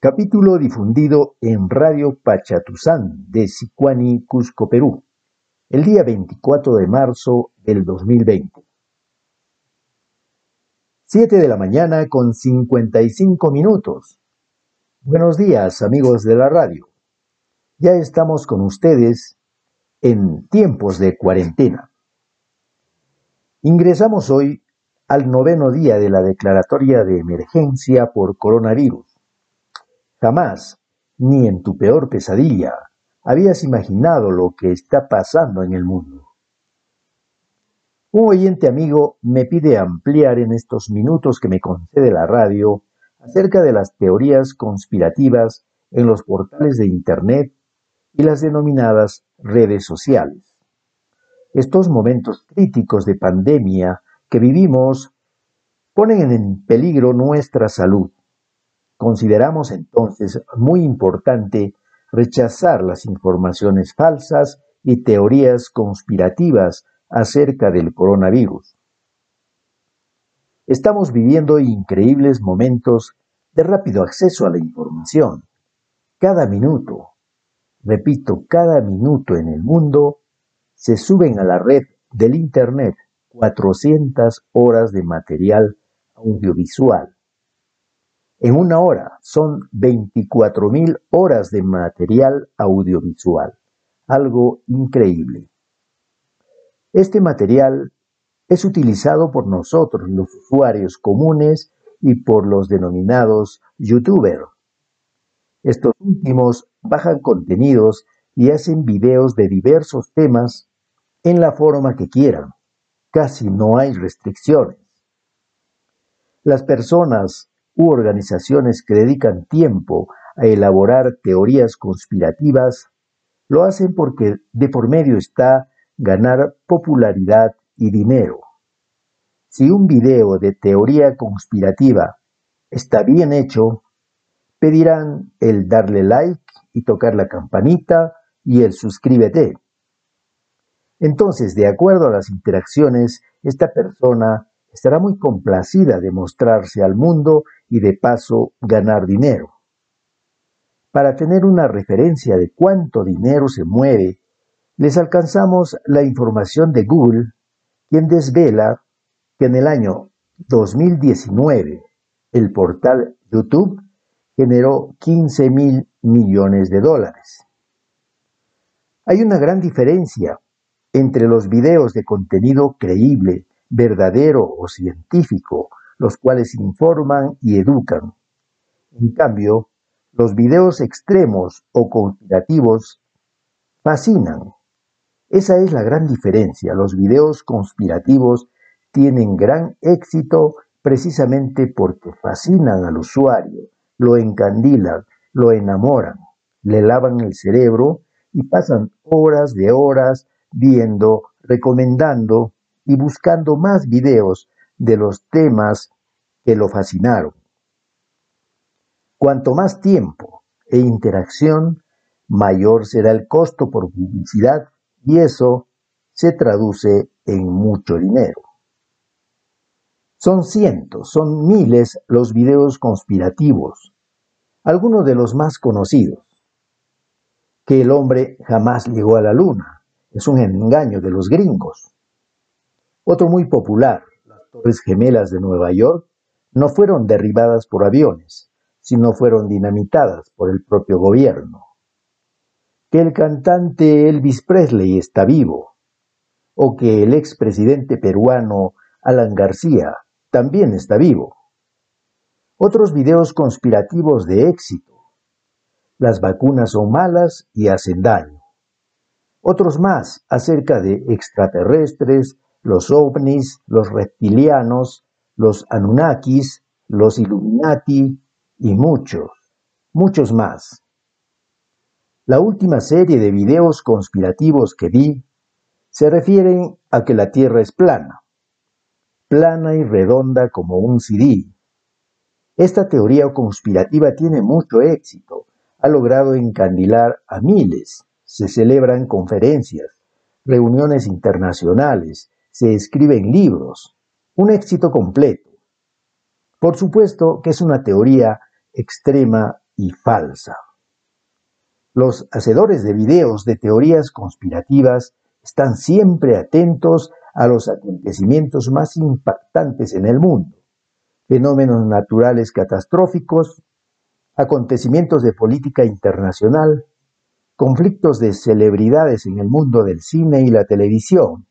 Capítulo difundido en Radio Pachatuzán de Sicuani, Cusco, Perú, el día 24 de marzo del 2020. 7 de la mañana con 55 minutos. Buenos días, amigos de la radio. Ya estamos con ustedes en tiempos de cuarentena. Ingresamos hoy al noveno día de la declaratoria de emergencia por coronavirus Jamás, ni en tu peor pesadilla, habías imaginado lo que está pasando en el mundo. Un oyente amigo me pide ampliar en estos minutos que me concede la radio acerca de las teorías conspirativas en los portales de Internet y las denominadas redes sociales. Estos momentos críticos de pandemia que vivimos ponen en peligro nuestra salud Consideramos entonces muy importante rechazar las informaciones falsas y teorías conspirativas acerca del coronavirus. Estamos viviendo increíbles momentos de rápido acceso a la información. Cada minuto, repito, cada minuto en el mundo, se suben a la red del Internet 400 horas de material audiovisual en una hora son 24.000 horas de material audiovisual, algo increíble. Este material es utilizado por nosotros, los usuarios comunes, y por los denominados youtubers. Estos últimos bajan contenidos y hacen videos de diversos temas en la forma que quieran. Casi no hay restricciones. Las personas u organizaciones que dedican tiempo a elaborar teorías conspirativas, lo hacen porque de por medio está ganar popularidad y dinero. Si un video de teoría conspirativa está bien hecho, pedirán el darle like y tocar la campanita y el suscríbete. Entonces, de acuerdo a las interacciones, esta persona estará muy complacida de mostrarse al mundo y de paso ganar dinero. Para tener una referencia de cuánto dinero se mueve, les alcanzamos la información de Google, quien desvela que en el año 2019 el portal YouTube generó 15 mil millones de dólares. Hay una gran diferencia entre los videos de contenido creíble, verdadero o científico los cuales informan y educan. En cambio, los videos extremos o conspirativos fascinan. Esa es la gran diferencia. Los videos conspirativos tienen gran éxito precisamente porque fascinan al usuario, lo encandilan, lo enamoran, le lavan el cerebro y pasan horas de horas viendo, recomendando y buscando más videos de los temas que lo fascinaron. Cuanto más tiempo e interacción, mayor será el costo por publicidad y eso se traduce en mucho dinero. Son cientos, son miles los videos conspirativos, algunos de los más conocidos. Que el hombre jamás llegó a la luna, es un engaño de los gringos. Otro muy popular, Torres Gemelas de Nueva York no fueron derribadas por aviones, sino fueron dinamitadas por el propio gobierno. Que el cantante Elvis Presley está vivo, o que el expresidente peruano Alan García también está vivo. Otros videos conspirativos de éxito. Las vacunas son malas y hacen daño. Otros más acerca de extraterrestres, los ovnis, los reptilianos, los Anunnakis, los Illuminati y muchos, muchos más. La última serie de videos conspirativos que vi se refieren a que la Tierra es plana, plana y redonda como un CD. Esta teoría conspirativa tiene mucho éxito, ha logrado encandilar a miles, se celebran conferencias, reuniones internacionales, se escriben libros, un éxito completo. Por supuesto que es una teoría extrema y falsa. Los hacedores de videos de teorías conspirativas están siempre atentos a los acontecimientos más impactantes en el mundo, fenómenos naturales catastróficos, acontecimientos de política internacional, conflictos de celebridades en el mundo del cine y la televisión,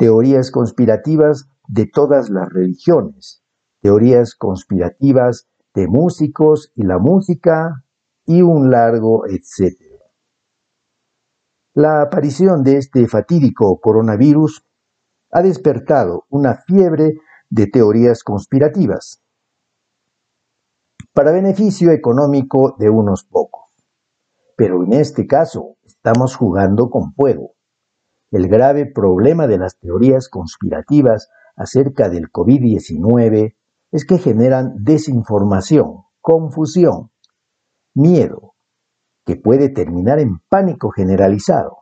teorías conspirativas de todas las religiones, teorías conspirativas de músicos y la música y un largo etcétera. La aparición de este fatídico coronavirus ha despertado una fiebre de teorías conspirativas para beneficio económico de unos pocos. Pero en este caso estamos jugando con fuego. El grave problema de las teorías conspirativas acerca del COVID-19 es que generan desinformación, confusión, miedo, que puede terminar en pánico generalizado.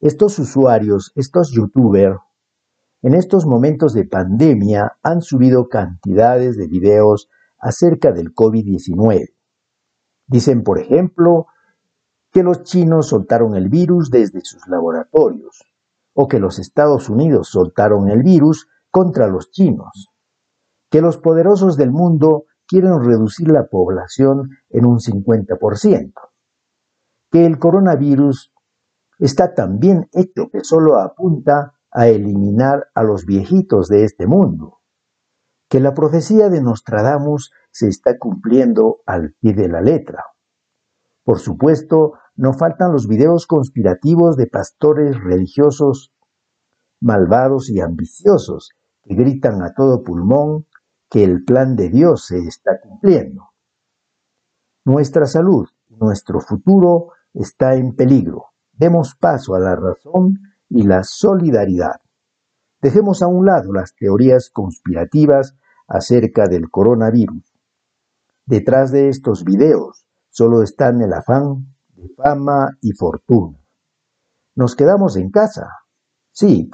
Estos usuarios, estos youtubers, en estos momentos de pandemia han subido cantidades de videos acerca del COVID-19. Dicen, por ejemplo, que los chinos soltaron el virus desde sus laboratorios o que los Estados Unidos soltaron el virus contra los chinos, que los poderosos del mundo quieren reducir la población en un 50%, que el coronavirus está tan bien hecho que solo apunta a eliminar a los viejitos de este mundo, que la profecía de Nostradamus se está cumpliendo al pie de la letra. Por supuesto, no faltan los videos conspirativos de pastores religiosos malvados y ambiciosos que gritan a todo pulmón que el plan de Dios se está cumpliendo. Nuestra salud y nuestro futuro está en peligro. Demos paso a la razón y la solidaridad. Dejemos a un lado las teorías conspirativas acerca del coronavirus. Detrás de estos videos solo están el afán de fama y fortuna. Nos quedamos en casa. Sí,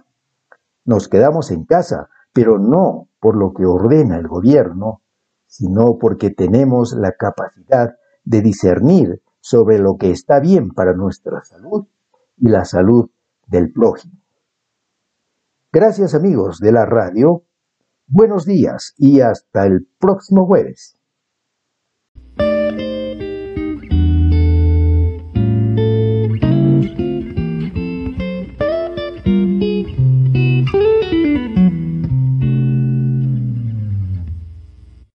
nos quedamos en casa, pero no por lo que ordena el gobierno, sino porque tenemos la capacidad de discernir sobre lo que está bien para nuestra salud y la salud del prójimo. Gracias amigos de la radio, buenos días y hasta el próximo jueves.